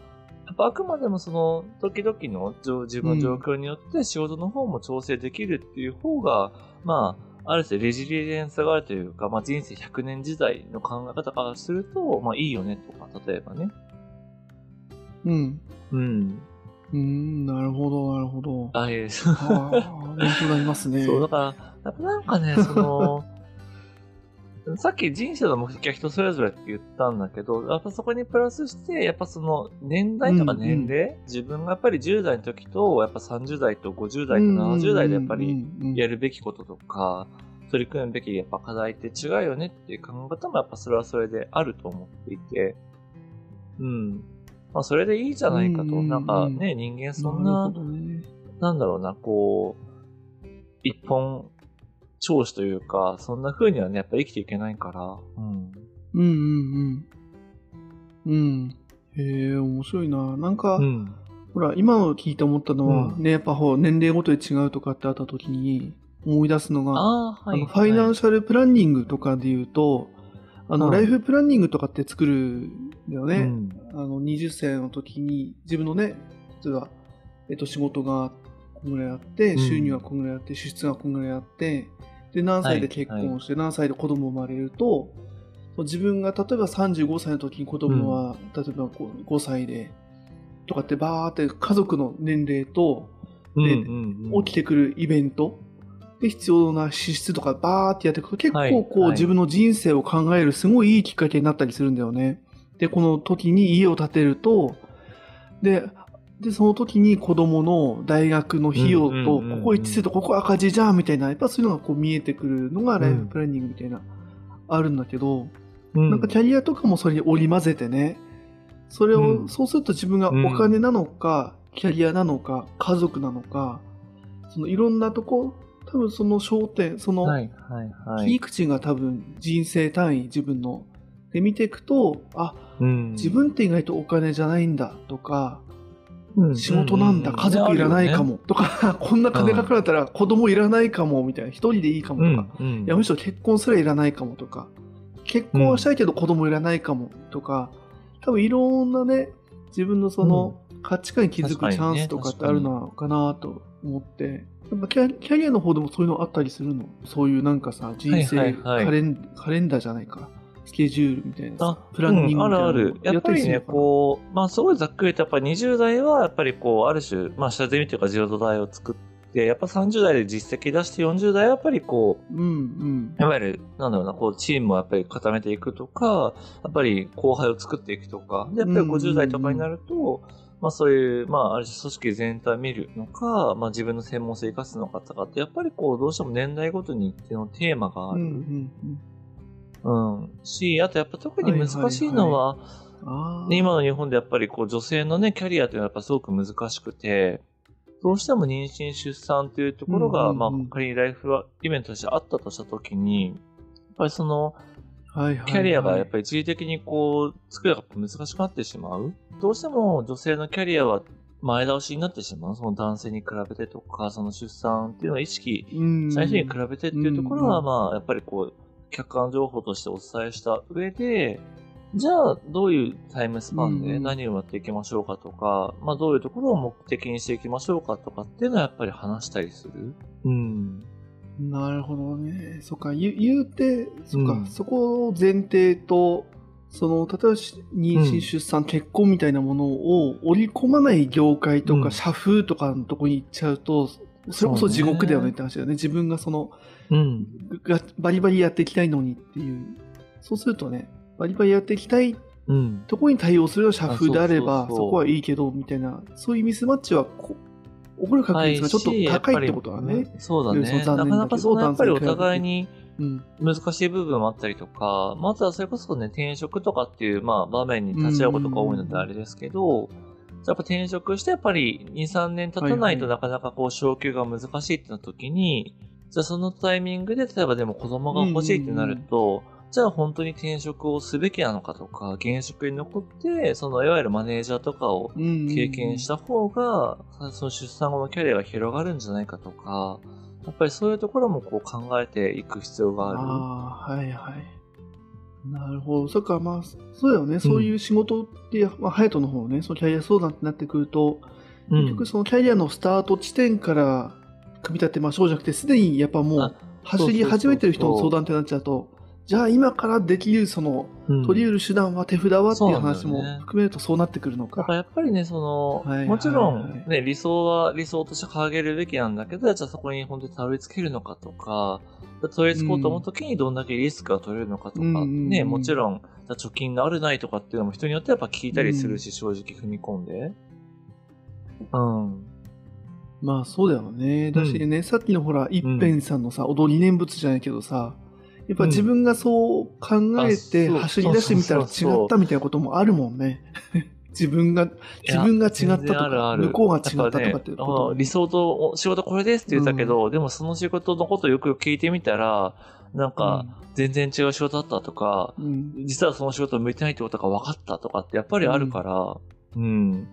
やっぱあくまでもその時々の状自分の状況によって仕事の方も調整できるっていう方が、まあ、ある種レジリエンスがあるというか、まあ人生100年時代の考え方からすると、まあいいよねとか、例えばね。うん。うん。うん、なるほど、なるほど。あ、いえ、ああ、勉強になりますね。そう、だから、やっぱなんかね、その、さっき人生の目的は人それぞれって言ったんだけど、やっぱそこにプラスして、やっぱその年代とか年齢、自分がやっぱり10代の時と、やっぱ30代と50代と70代でやっぱりやるべきこととか、取り組むべきやっぱ課題って違うよねっていう考え方もやっぱそれはそれであると思っていて、うん。まあそれでいいじゃないかと。うんうんうんなんかね、人間そんななね。なんだろうな、こう、一本長子というか、そんな風にはね、やっぱ生きていけないから。うん。うんうんうん。うん。へえ、面白いな。なんか、うん。ほら、今の聞いて思ったのは、うんね、やっぱほら年齢ごとで違うとかってあった時に思い出すのが、ああ、はい。あのファイナンシシャルプランニングとかで言うと、あの、はいライフプランニングとかって作るんだよね。うん。あの、20歳の時に自分のね、例えば、えっと、仕事がこんぐらいあって、うん。収入がこんぐらいあって、支出がこんぐらいあって、で、何歳で結婚して、何歳で子供生まれると、自分が例えば35歳の時に子供は、例えば 5, 5歳で、とかってバーって家族の年齢と、うんでうんうん。起きてくるイベントで必要な支出とかバーってやっていくと結はい構こう、はい。自分の人生を考えるすごいいいきっかけになったりするんだよね。で、この時に家を建てると、で、で、その時に子供の大学の費用と、ここ一致するとここ赤字じゃんみたいな、やっぱそういうのがこう見えてくるのがライフプランニングみたいな、あるんだけど、うんなんかキャリアとかもそれに織り交ぜてね、それを、うんそうすると自分がお金なのか、キャリアなのか、家族なのか、そのいろんなとこ、多分その焦点、その。切り口が多分人生単位、自分の。で見ていくと、あ、うん。自分って意外とお金じゃないんだとか、うん。仕事なんだ、う家族いらないか。あるよね。もとか、こんな金かかったら子供いらないかもみたいな、一人でいいかもとか、いやむしろ結婚すらいらないかもとか、結婚はしたいけど子供いらないかもとか、多分いろんなね、自分のその価値観に気づくチャンスとかってあるのかなと思って、やっぱキャキャリアの方でもそういうのあったりするの？そういうなんかさ、人生、はいはいはい。カレンカレンダーじゃないか、スケジュールみたいなプランニングうんみたいなのあるある。やっぱりね、こう、まあすごいざっくりと、やっぱり20代は、やっぱりこう、ある種、まあ下積みというか自動代を作って、やっぱ30代で実績出して40代はやっぱりこう、う。うんうん。いわゆる、なんだろうな、こう、チームをやっぱり固めていくとか、やっぱり後輩を作っていくとか、で、やっぱりうんうんうん50代とかになると、まあそういう、まあある種組織全体を見るのか、まあ自分の専門性を生かすのかとかって、やっぱりこう、どうしても年代ごとに一定のテーマがあうんうる。んうん。し、あとやっぱ特に難しいのは、今の日本でやっぱりこう女性のね、キャリアっていうのはやっぱすごく難しくて、どうしても妊娠出産っていうところが、まあ仮にライフイベントとしてあったとしたときに、やっぱりその、キャリアがやっぱり一時的にこう、作るのが難しくなってしまう。どうしても女性のキャリアは前倒しになってしまう。その男性に比べてとか、その出産っていうのを意識うん最初に比べてっていうところは、うんまあ、やっぱりこう、客観情報としてお伝えした上で、じゃあ、どういうタイムスパンでうん何をやっていきましょうかとか、まあ、どういうところを目的にしていきましょうかとかっていうのはやっぱり話したりする？うん。なるほどね。そっか、言う言うて、そっか、うんそこを前提と、その、例えばし妊娠、うん出産、結婚みたいなものを織り込まない業界とか、うん社風とかのとこに行っちゃうと、それこそ地獄だよねって話だよね。自分がその、うん。がバリバリやっていきたいのにっていう。そうするとね、バリバリやっていきたいうん。とこに対応する社風であれば、あそこはいいけど、みたいな、そういうミスマッチはこ起こる確率がちょっと高いってことだね。そうだね。だなかなかそのやっぱりお互いにうん。難しい部分もあったりとか、まずはそれこそね、転職とかっていう、まあ、場面に立ち会うことが多いのであれですけど、やっぱ転職してやっぱり2、3年経たないとはいなかなかこう昇給が難しいってなった時に、じゃあそのタイミングで例えばでも子供が欲しいってなると、じゃあ本当に転職をすべきなのかとか、現職に残って、そのいわゆるマネージャーとかを経験した方が、その出産後のキャリアが広がるんじゃないかとか、やっぱりそういうところもこう考えていく必要がある。ああ、はいはい。なるほど。そっか、まあ、そうだよね。そういう仕事って、まあ、ハヤトの方ね、そのキャリア相談ってなってくると、うん結局そのキャリアのスタート地点から組み立てましょうじゃなくて、すでにやっぱもあう走り始めてる人の相談ってなっちゃうと、じゃあ今からできるそのうん取り得る手段は手札はっていう話も含めるとそうなってくるのだからか。やっぱりね、その、もちろはいんね、理想は理想として掲げるべきなんだけど、じゃあそこに本当にたどり着けるのかとか、たどり着こうと思うときにどんだけリスクが取れるのかとか、うんうんうんね、もちろん、貯金があるないとかっていうのも人によってやっぱ聞いたりするし、正直踏み込んで。うん。まあそうだよね。だしね、さっきのほら、一辺さんのさ、踊り念仏じゃないけどさ、やっぱ自分がそう考えて走り出してみたら違ったみたいなこともあるもんね。自分が、自分が違ったと全然あるあか、る。向こうが違ったとかっていうことあ理想と仕事これですって言ったけど、でもその仕事のことをよく聞いてみたら、なんか、全然違う仕事だったとか、うん、うん実はその仕事向いてないってことが分かったとかってやっぱりあるから、うん。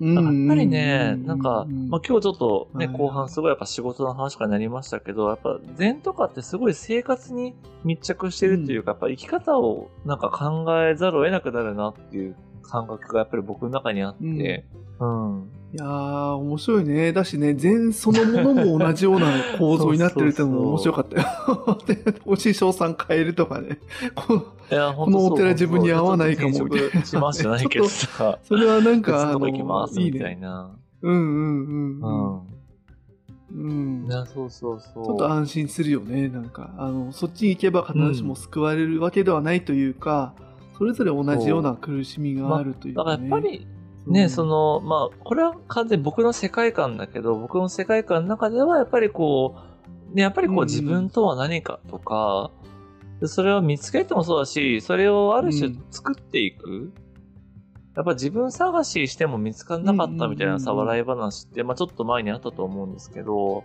うんやっぱりね、なんか、うんまあ、今日ちょっとね、はい。後半すごいやっぱ仕事の話からなりましたけど、やっぱ禅とかってすごい生活に密着してるっていうか、やっぱ生き方をなんか考えざるを得なくなるなっていう感覚がやっぱり僕の中にあって、うん。いやー、面白いね。だしね、禅そのものも同じような構造になってるってのも面白かったよ。で、お師匠さん変えるとかね。このいや、このお寺自分に合わないかもちょっと転職しますじゃないけどさ、それはなん別か、いいみたいね。な。うんうんうん。うん。うん。いや、そうそうそう。ちょっと安心するよね。なんか、あの、そっちに行けば必ずしも救われるわけではないというか、それぞれ同じような苦しみがあるというだからか、ね。やっぱり、うん。ね、そ、の、まあ、これは完全に僕の世界観だけど、僕の世界観の中では、やっぱりこう、ね、やっぱりこうんううん。自分とは何かとか、でそれを見つけてもそうだし、それをある種うん。作っていく。やっぱ自分探ししても見つからなかったみたいなさ、うんうんうん。うん笑い話って、まあちょっと前にあったと思うんですけど、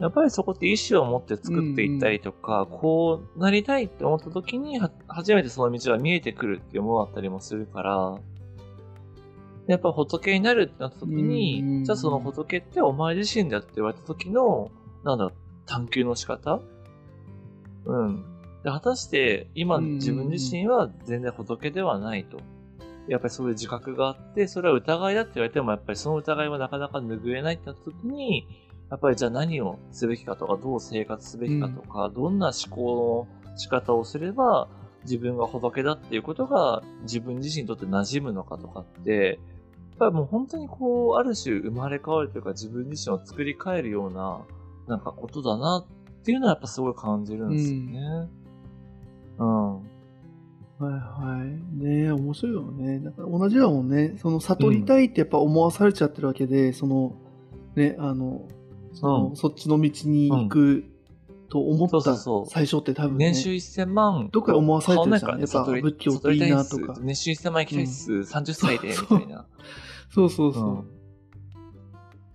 やっぱりそこって意思を持って作っていったりとか、こうなりたいって思った時には、初めてその道が見えてくるっていうものだったりもするから、やっぱ仏になるってなった時に、うん。うんうんじゃあその仏ってお前自身だって言われた時の、なんだろう、探求の仕方？うん。で果たして、今うんうんうん。自分自身は全然仏ではないと。やっぱりそういう自覚があって、それは疑いだって言われても、やっぱりその疑いはなかなか拭えないってなった時に、やっぱりじゃあ何をすべきかとか、どう生活すべきかとか、どんな思考の仕方をすれば、自分が仏だっていうことが自分自身にとって馴染むのかとかって、ぱりもう本当にこう、ある種生まれ変わるというか自分自身を作り変えるような、なんかことだなっていうのはやっぱすごい感じるんですよね。うん。はいはい。ね面白いよね。だから同じだもんね。その悟りたいってやっぱ思わされちゃってるわけで、その、ね、あの、そのうんそっちの道に行くと思った最初って多分ね。年収1000万。どっかで思わされてるじゃんやっぱ仏教っていいなとか年収1000万行きたいっす。30歳で、みたいな。そうそうそう。うん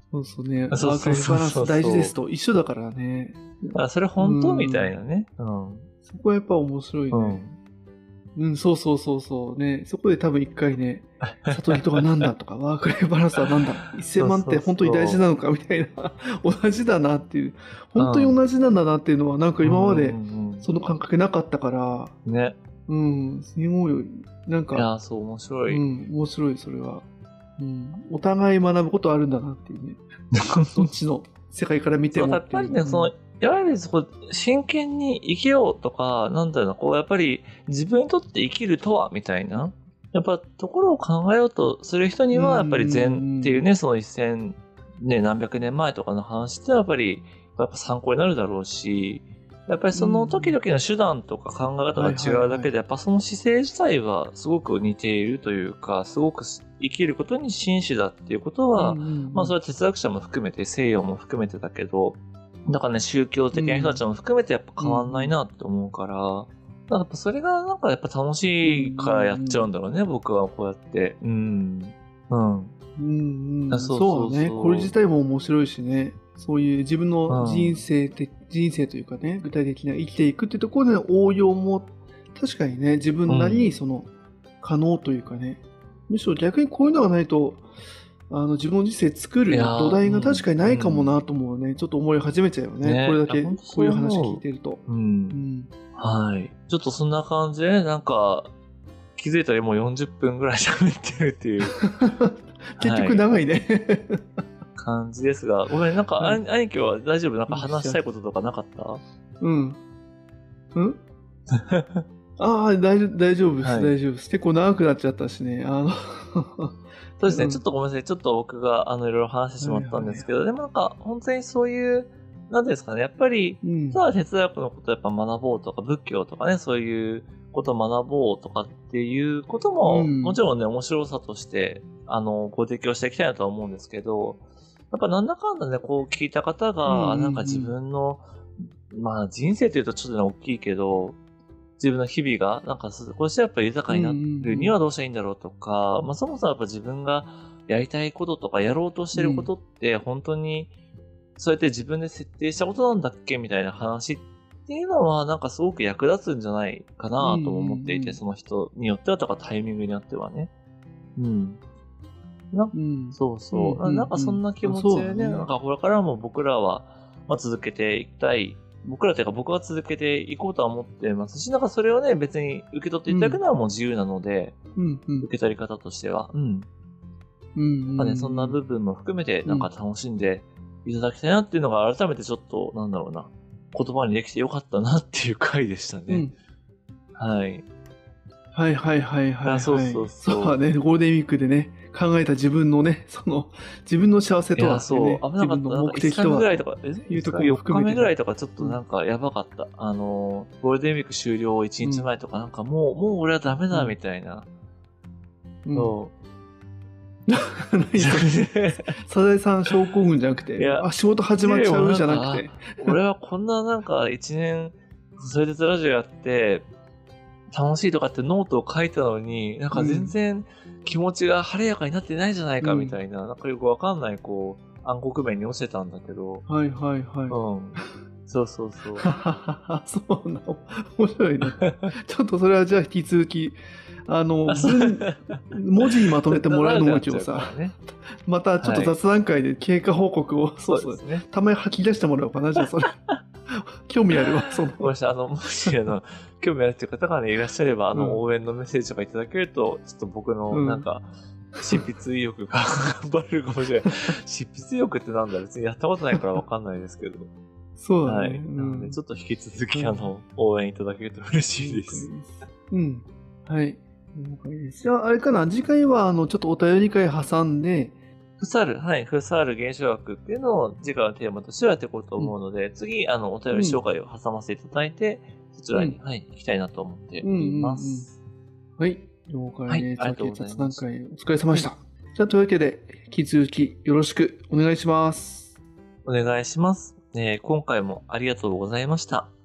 そうそうね。ワそうそうそうそうークライフバランス大事ですと一緒だからね。だからそれ本当うんみたいなね。うん。そこはやっぱ面白いね。うん、そうそうそうそう。ね、そこで多分一回ね、悟りとかなんだとか、ワークライフバランスはなんだ、1000万って本当に大事なのかみたいな、同じだなっていう、本当に同じなんだなっていうのは、なんか今までうんうんその感覚なかったから、うんね。うん、すごい、なんいか、や、そう、面白い。うん、面白い、それは。うん、お互い学ぶことあるんだなっていうね、どっちの世界から見てもやっぱりね、その、いわゆるそこ、真剣に生きようとか、なんだろうな、こう、やっぱり自分にとって生きるとは、みたいな、やっぱところを考えようとする人には、やっぱり禅っていうね、その一千、ね、何百年前とかの話ってやっぱり、やっぱ参考になるだろうし、やっぱりその時々の手段とか考え方が違うだけで、やっぱその姿勢自体はすごく似ているというか、すごく生きることに真摯だっていうことは、まあそれは哲学者も含めて西洋も含めてだけど、だからね、宗教的な人たちも含めてやっぱ変わんないなって思うから、だからやっぱそれがなんかやっぱ楽しいからやっちゃうんだろうね、僕はこうやって。うん。うん。うんうん、そうそうね。これ自体も面白いしね。そういう自分の人生て、人生というかね、具体的な生きていくってところでの応用も、確かにね、自分なりにその、可能というかね、むしろ逆にこういうのがないと、あの自分の人生作る土台が確かにないかもなと思うね、ちょっと思い始めちゃうよね。ねこれだけ、こういう話聞いてると。う。うんん。はい。ちょっとそんな感じでね、なんか、気づいたらもう40分ぐらい喋ってるっていう 結局長いね。感じですが、ごめん、なんか、はい。兄兄貴は大丈夫？なんか話したいこととかなかった？うん。うん？ああ、大丈夫、大丈夫です、はい。大丈夫です。結構長くなっちゃったしね。あの、そうですね、うん。ちょっとごめんなさい。ちょっと僕が、あの、いろいろ話してしまったんですけど、でもなんか、本当にそういう、なんですかね、やっぱり、うん。ただ哲学のことをやっぱ学ぼうとか、仏教とかね、そういうことを学ぼうとかっていうことも、うん。もちろんね、面白さとして、あの、ご提供していきたいなとは思うんですけど、やっぱなんだかんだね、こう聞いた方が、うんなんか自分の、まあ人生というとちょっとね、大きいけど、自分の日々が、なんか少しやっぱ豊かになるにはどうしたらいいんだろうとか、まあそもそもやっぱ自分がやりたいこととかやろうとしてることって本当に、そうやって自分で設定したことなんだっけみたいな話っていうのはなんかすごく役立つんじゃないかなとも思っていて、その人によってはとかタイミングによってはね。うん。なうん。そうそう。うんなんかそんな気持ちでね、なんかこれからも僕らは、まあ、続けていきたい。僕らというか僕は続けていこうとは思ってますし、なんかそれをね、別に受け取っていただくのはもう自由なので、うん、うん受け取り方としては。うん。うん。まあね、そんな部分も含めて、なんか楽しんでいただきたいなっていうのが改めてちょっと、なんだろうな、言葉にできてよかったなっていう回でしたうね。ん。はい。はいはいはいはい、はい。あそうそうそう だね、ゴールデンウィークでね、考えた自分のね、その、自分の幸せとはってそう、ね、危なかった。自分のなんか5日目的とは。目ぐらいとか、えいうところ4も含めて日目ぐらいとかちょっとなんかやばかった。あの、ゴールデンウィーク終了1日前とかなんかもう、もう俺はダメだみたいな。うん サザエさん症候群じゃなくて、いやあ、仕事始まっちゃうじゃなくて。俺はこんななんか1年、それでラジオやって、楽しいとかってノートを書いたのに、なんか全然気持ちが晴れやかになってないじゃないかみたいな、なんかよくわかんないこう、暗黒面に落ちてたんだけど、はいはいはい。うん。そうそうそう。そうな、面白いね。ちょっとそれはじゃあ引き続き、あの、文 文字にまとめてもらうのも一応さ、ね。またちょっと雑談会で経過報告を、そうそうですね。たまに吐き出してもらおうかな、じゃあそれ。興味あるわ、その。ごめんなさい、あの、もし、あの、興味あるっていう方がね、いらっしゃれば、あの、うん応援のメッセージとかいただけると、ちょっと僕の、うんなんか、執筆意欲が 頑張るかもしれない。執筆意欲ってなんだ別にやったことないからわかんないですけど。そうだね。はい。うなので、んちょっと引き続き、あの、応援いただけると嬉しいです。。うん。はい。了解です。じゃあ、あれかな、次回は、あの、ちょっとお便り会挟んで、フサール、はい、フサール現象学っていうのを次回のテーマとしてはやっていこうと思うので、次、あの、お便り紹介を挟ませていただいて、そちらに、うはい、行きたいなと思っております。はい。了解です。はいありがとうございますお疲れ様でした。じゃあ、というわけで、引き続きよろしくお願いします。お願いします。えー今回もありがとうございました。